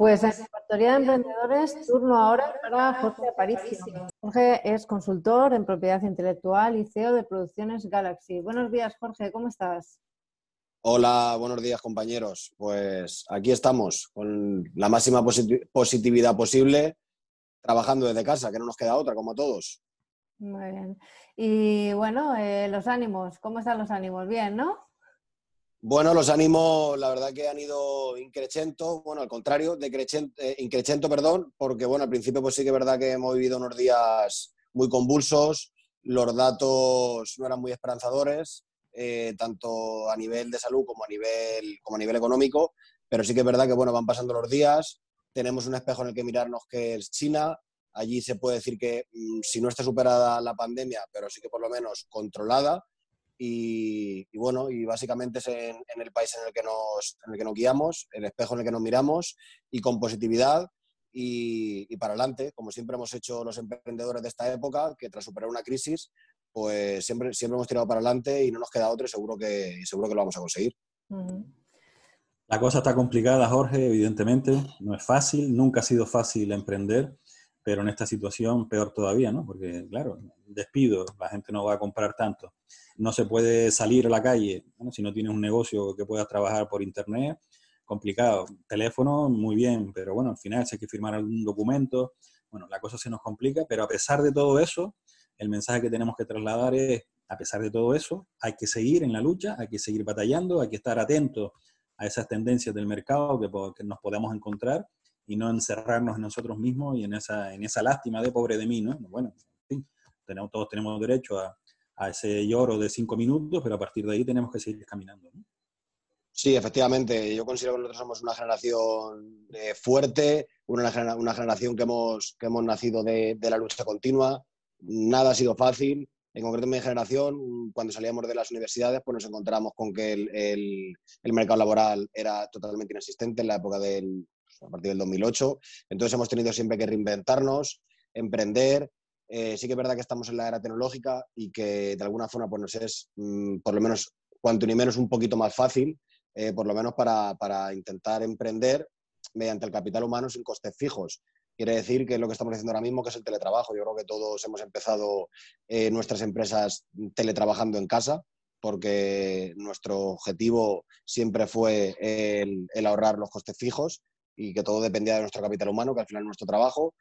Pues en Factoría de Emprendedores, turno ahora para Jorge Aparicio. Jorge es consultor en propiedad intelectual y CEO de Producciones Galaxy. Buenos días, Jorge, ¿cómo estás? Hola, buenos días, compañeros. Pues aquí estamos, con la máxima positividad posible, trabajando desde casa, que no nos queda otra, como todos. Muy bien. Y bueno, eh, los ánimos, ¿cómo están los ánimos? Bien, ¿no? Bueno, los ánimos, la verdad que han ido increchento, bueno, al contrario, eh, increchento, perdón, porque bueno, al principio pues sí que es verdad que hemos vivido unos días muy convulsos, los datos no eran muy esperanzadores, eh, tanto a nivel de salud como a nivel, como a nivel económico, pero sí que es verdad que bueno, van pasando los días, tenemos un espejo en el que mirarnos que es China, allí se puede decir que mm, si no está superada la pandemia, pero sí que por lo menos controlada, y, bueno, y básicamente es en, el país en el, que nos, en el que nos guiamos, el espejo en el que nos miramos y con positividad y, para adelante, como siempre hemos hecho los emprendedores de esta época, que tras superar una crisis, pues siempre, siempre hemos tirado para adelante y no nos queda otro y seguro que, seguro que lo vamos a conseguir. La cosa está complicada, Jorge, evidentemente, no es fácil, nunca ha sido fácil emprender, pero en esta situación peor todavía, ¿no? Porque, claro, despido, la gente no va a comprar tanto no se puede salir a la calle, si no tienes un negocio que puedas trabajar por internet, complicado. Teléfono, muy bien, pero bueno, al final si hay que firmar algún documento, bueno, la cosa se nos complica, pero a pesar de todo eso, el mensaje que tenemos que trasladar es, a pesar de todo eso, hay que seguir en la lucha, hay que seguir batallando, hay que estar atentos a esas tendencias del mercado que, nos podemos encontrar y no encerrarnos en nosotros mismos y en esa, en esa lástima de pobre de mí, ¿no? Bueno, en tenemos, todos tenemos derecho a, a ese lloro de cinco minutos, pero a partir de ahí tenemos que seguir caminando. Sí, efectivamente. Yo considero que nosotros somos una generación eh, fuerte, una, una, generación que hemos, que hemos nacido de, la lucha continua. Nada ha sido fácil. En concreto, en mi generación, cuando salíamos de las universidades, pues nos encontramos con que el, el, mercado laboral era totalmente inexistente en la época del, a partir del 2008. Entonces hemos tenido siempre que reinventarnos, emprender eh, sí que es verdad que estamos en la era tecnológica y que de alguna forma pues, nos es, mm, por lo menos, cuanto ni menos un poquito más fácil, eh, por lo menos para, para, intentar emprender mediante el capital humano sin costes fijos. Quiere decir que lo que estamos haciendo ahora mismo, que es el teletrabajo. Yo creo que todos hemos empezado eh, nuestras empresas teletrabajando en casa, porque nuestro objetivo siempre fue el, el, ahorrar los costes fijos y que todo dependía de nuestro capital humano, que al final es nuestro trabajo.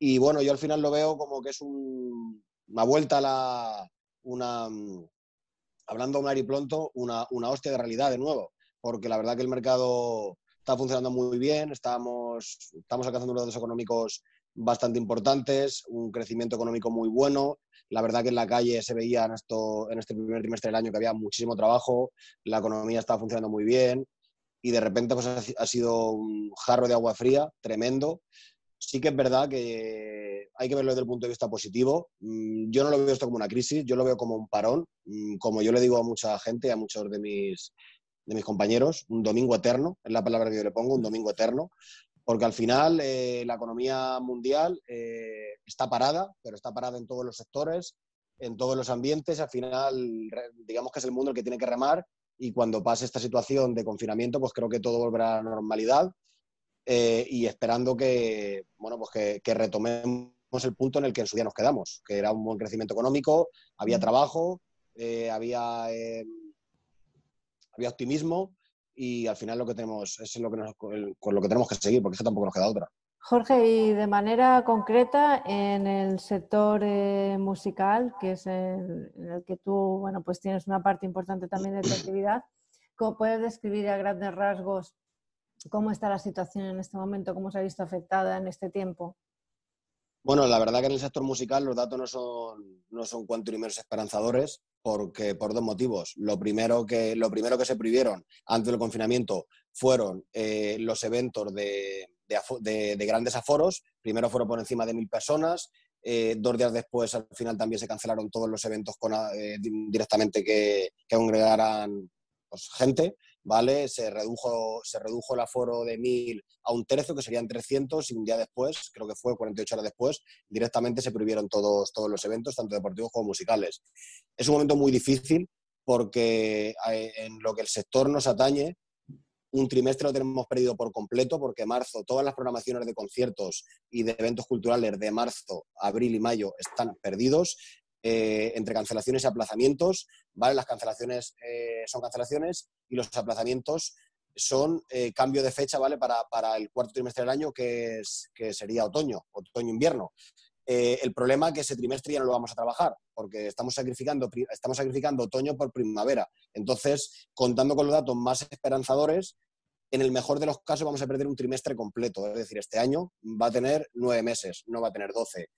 Y bueno, yo al final lo veo como que es una vuelta a la. Una, hablando mal y pronto, una, una hostia de realidad de nuevo. Porque la verdad que el mercado está funcionando muy bien, estamos, estamos alcanzando unos económicos bastante importantes, un crecimiento económico muy bueno. La verdad que en la calle se veía en, esto, en este primer trimestre del año que había muchísimo trabajo, la economía estaba funcionando muy bien y de repente pues, ha sido un jarro de agua fría tremendo sí que es verdad que hay que verlo desde el punto de vista positivo. Mm, yo no lo veo esto como una crisis, yo lo veo como un parón, mm, como yo le digo a mucha gente, a muchos de mis, de mis compañeros, un domingo eterno, es la palabra que yo le pongo, un domingo eterno, porque al final eh, la economía mundial eh, está parada, pero está parada en todos los sectores, en todos los ambientes, al final digamos que es el mundo el que tiene que remar y cuando pase esta situación de confinamiento, pues creo que todo volverá a la normalidad eh, y esperando que, bueno, pues que, retomemos el punto en el que en su día nos quedamos, que era un buen crecimiento económico, había trabajo, eh, había, eh, había optimismo y al final lo que tenemos es lo que con lo que tenemos que seguir, porque eso tampoco nos queda otra. Jorge, y de manera concreta en el sector musical, que es en el que tú, bueno, pues tienes una parte importante también de tu actividad, ¿cómo puedes describir a grandes rasgos ¿Cómo está la situación en este momento? ¿Cómo se ha visto afectada en este tiempo? Bueno, la verdad que en el sector musical los datos no son, no son cuanto ni menos esperanzadores porque, por dos motivos. Lo primero que, lo primero que se prohibieron antes del confinamiento fueron eh, los eventos de, de, grandes aforos. Primero fueron por encima de mil personas. Eh, dos días después, al final, también se cancelaron todos los eventos con, eh, directamente que, que congregaran pues, gente. ¿Vale? Se redujo, se redujo el aforo de 1.000 a un tercio, que serían 300, y un día después, creo que fue 48 horas después, directamente se prohibieron todos, todos los eventos, tanto deportivos como musicales. Es un momento muy difícil porque eh, en lo que el sector nos atañe, un trimestre lo tenemos perdido por completo porque marzo, todas las programaciones de conciertos y de eventos culturales de marzo, abril y mayo están perdidos. Eh, entre cancelaciones y aplazamientos, ¿vale? Las cancelaciones eh, son cancelaciones y los aplazamientos son eh, cambio de fecha, ¿vale? Para, para, el cuarto trimestre del año, que, es, que sería otoño, otoño-invierno. el problema es que ese trimestre ya no lo vamos a trabajar, porque estamos sacrificando, estamos sacrificando otoño por primavera. Entonces, contando con los datos más esperanzadores, en el mejor de los casos vamos a perder un trimestre completo. Es decir, este año va a tener nueve meses, no va a tener doce.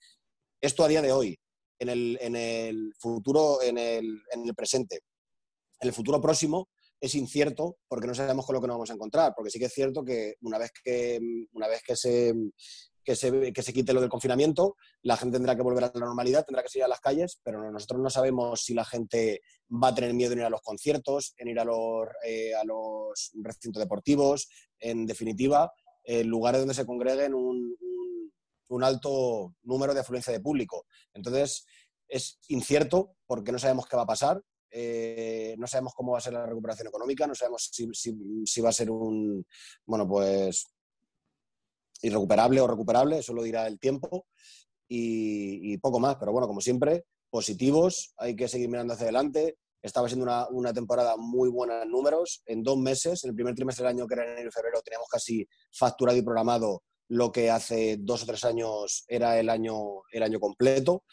Esto a día de hoy en el, en el futuro, en el, en el presente. En el futuro próximo es incierto porque no sabemos con lo que nos vamos a encontrar, porque sí que es cierto que una vez que, una vez que se, que se, que se, quite lo del confinamiento, la gente tendrá que volver a la normalidad, tendrá que salir a las calles, pero nosotros no sabemos si la gente va a tener miedo en ir a los conciertos, en ir a los, eh, a los recintos deportivos, en definitiva, en lugares donde se congreguen un, un alto número de afluencia de público. Entonces, es incierto porque no sabemos qué va a pasar, eh, no sabemos cómo va a ser la recuperación económica, no sabemos si, va a ser un, bueno, pues irrecuperable o recuperable, eso lo dirá el tiempo y, poco más. Pero bueno, como siempre, positivos, hay que seguir mirando hacia adelante. Estaba siendo una, una, temporada muy buena en números. En dos meses, en el primer trimestre del año, que era enero y febrero, teníamos casi facturado y programado lo que hace dos o tres años era el año, el año completo.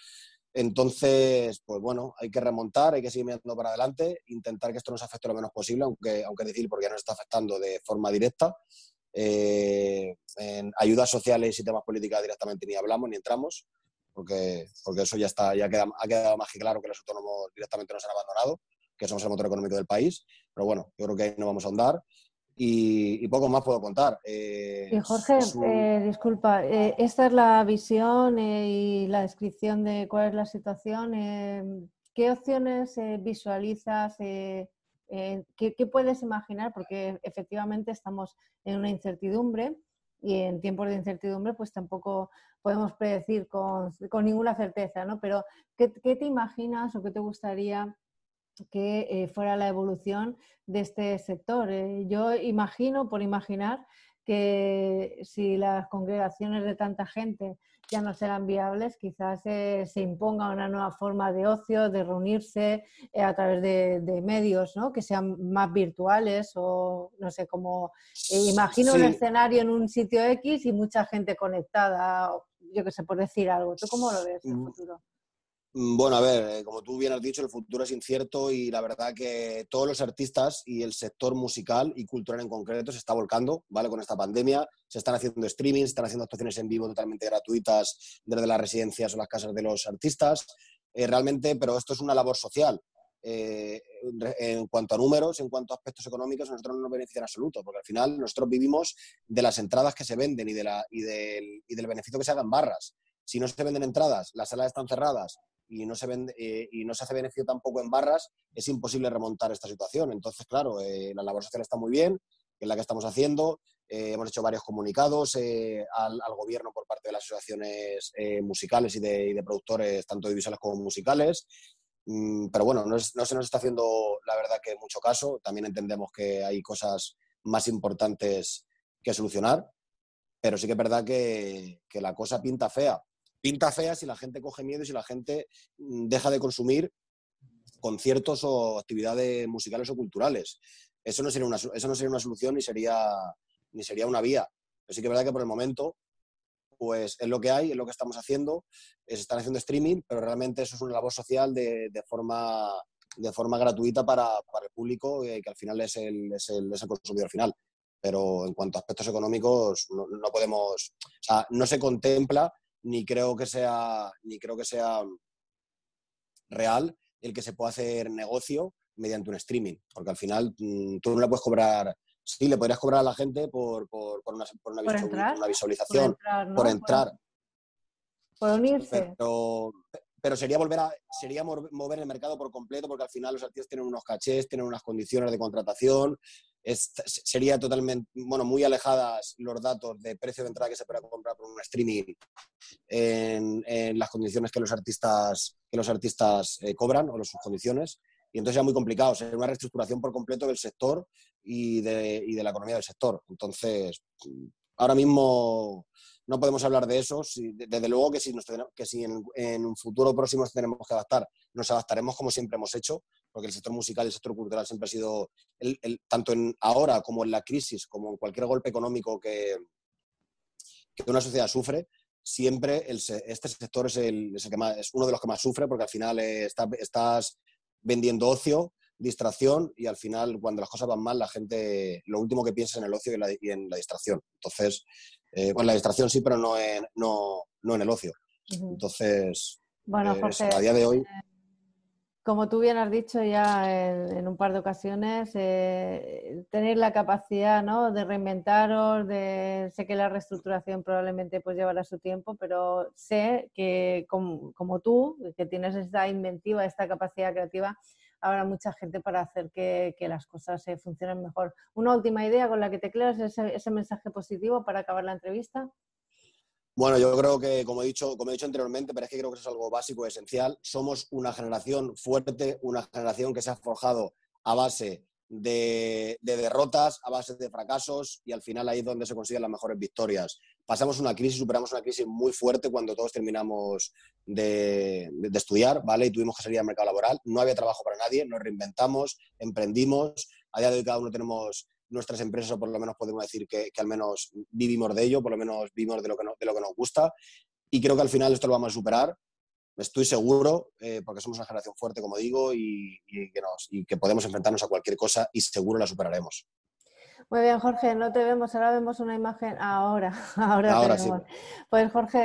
Entonces, pues bueno, hay que remontar, hay que seguir mirando para adelante, intentar que esto nos afecte lo menos posible, aunque, aunque decir, porque nos está afectando de forma directa. Eh, en ayudas sociales y temas políticos directamente ni hablamos ni entramos, porque, porque eso ya está, ya ha quedado más que claro que los autónomos directamente nos han abandonado, que somos el motor económico del país. Pero bueno, yo creo que ahí no vamos a ahondar y, poco más puedo contar. Eh, y Jorge, eh, disculpa, eh, esta es la visión y la descripción de cuál es la situación. ¿Qué opciones visualizas? ¿qué, ¿qué, puedes imaginar? Porque efectivamente estamos en una incertidumbre y en tiempos de incertidumbre pues tampoco podemos predecir con, con ninguna certeza, ¿no? Pero ¿qué, ¿qué, te imaginas o qué te gustaría que eh, fuera la evolución de este sector. Eh, yo imagino, por imaginar, que si las congregaciones de tanta gente ya no serán viables, quizás eh, se imponga una nueva forma de ocio, de reunirse a través de, medios ¿no? que sean más virtuales o no sé, como imagino un escenario en un sitio X y mucha gente conectada, yo que sé, por decir algo. ¿Tú cómo lo ves en el mm. futuro? Mm, bueno, a ver, eh, como tú bien has dicho, el futuro es incierto y la verdad que todos los artistas y el sector musical y cultural en concreto se está volcando, ¿vale? Con esta pandemia. Se están haciendo streamings, se están haciendo actuaciones en vivo totalmente gratuitas desde las residencias o las casas de los artistas. Eh, realmente, pero esto es una labor social. Eh, en cuanto a números, en cuanto a aspectos económicos, nosotros no nos beneficia en absoluto, porque al final nosotros vivimos de las entradas que se venden y, de la, y, del, y del beneficio que se hagan barras. Si no se venden entradas, las salas están cerradas y no se, vende, eh, y no se hace beneficio tampoco en barras, es imposible remontar esta situación. Entonces, claro, eh, la labor social está muy bien, que es la que estamos haciendo. Eh, hemos hecho varios comunicados al, gobierno por parte de las asociaciones musicales y de, y de, productores, tanto audiovisuales como musicales. Mm, pero bueno, no, no, se nos está haciendo, la verdad, que mucho caso. También entendemos que hay cosas más importantes que solucionar. Pero sí que es verdad que, que la cosa pinta fea pinta fea si la gente coge miedo y si la gente mm, deja de consumir conciertos o actividades musicales o culturales. Eso no sería una, eso no sería una solución ni sería, ni sería una vía. Pero sí que es verdad que por el momento pues es lo que hay, es lo que estamos haciendo, se están haciendo streaming, pero realmente eso es una labor social de, forma, de forma gratuita para, para el público, eh, que al final es el, es, el, es el consumidor final. Pero en cuanto a aspectos económicos, no, no podemos, o sea, no se contempla ni creo que sea, ni creo que sea real el que se pueda hacer negocio mediante un streaming, porque al final mm, tú no le puedes cobrar, sí, le podrías cobrar a la gente por, por, una, por una, visualización, por entrar. Por, unirse. Pero, pero sería volver a sería mover el mercado por completo porque al final los artistas tienen unos cachés, tienen unas condiciones de contratación, sería totalmente, bueno, muy alejadas los datos de precio de entrada que se puede comprar por un streaming en, las condiciones que los artistas, que los artistas eh, cobran o sus condiciones. Y entonces es muy complicado, sería una reestructuración por completo del sector y de, y de la economía del sector. Entonces, ahora mismo no podemos hablar de eso. desde luego que si, que si en, un futuro próximo tenemos que adaptar, nos adaptaremos como siempre hemos hecho, porque el sector musical y el sector cultural siempre ha sido, el, tanto en ahora como en la crisis, como en cualquier golpe económico que, que una sociedad sufre, siempre este sector es, el, que más, es uno de los que más sufre porque al final estás vendiendo ocio, distracción y al final cuando las cosas van mal la gente lo último que piensa es en el ocio y en la, distracción. Entonces, eh, la distracción sí, pero no en, no, no en el ocio. Entonces, bueno, eh, a día de hoy... Eh, como tú bien has dicho ya en, un par de ocasiones, eh, tener la capacidad ¿no? de reinventaros, de, sé que la reestructuración probablemente pues llevará su tiempo, pero sé que como, tú, que tienes esta inventiva, esta capacidad creativa, habrá mucha gente para hacer que, las cosas se funcionen mejor. Una última idea con la que te creas ese, mensaje positivo para acabar la entrevista. Bueno, yo creo que, como he, dicho, como he dicho anteriormente, pero es que creo que es algo básico, esencial, somos una generación fuerte, una generación que se ha forjado a base de, derrotas, a base de fracasos y al final ahí es donde se consiguen las mejores victorias. Pasamos una crisis, superamos una crisis muy fuerte cuando todos terminamos de, de, estudiar, ¿vale? Y tuvimos que salir al mercado laboral. No había trabajo para nadie, nos reinventamos, emprendimos. A día cada uno tenemos nuestras empresas, o por lo menos podemos decir que, al menos vivimos de ello, por lo menos vivimos de lo, que de lo que nos gusta. Y creo que al final esto lo vamos a superar. Estoy seguro, eh, porque somos una generación fuerte, como digo, y, que nos, y que podemos enfrentarnos a cualquier cosa y seguro la superaremos. Muy bien, Jorge, no te vemos, ahora vemos una imagen. Ahora, ahora, ahora sí. Pues Jorge,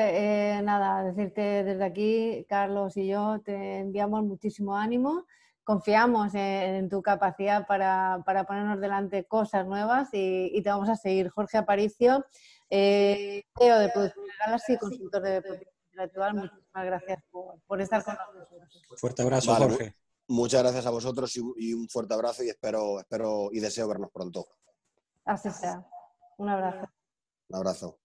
eh, nada, decirte desde aquí, Carlos y yo te enviamos muchísimo ánimo confiamos en, tu capacidad para, ponernos delante cosas nuevas y, te vamos a seguir. Jorge Aparicio, eh, CEO de Producción Galaxy, consultor de producción intelectual, muchísimas gracias por, estar con nosotros. Fuerte abrazo, Jorge. Muchas gracias a vosotros y, un fuerte abrazo y espero, espero y deseo vernos pronto. Así sea. Un abrazo. Un abrazo.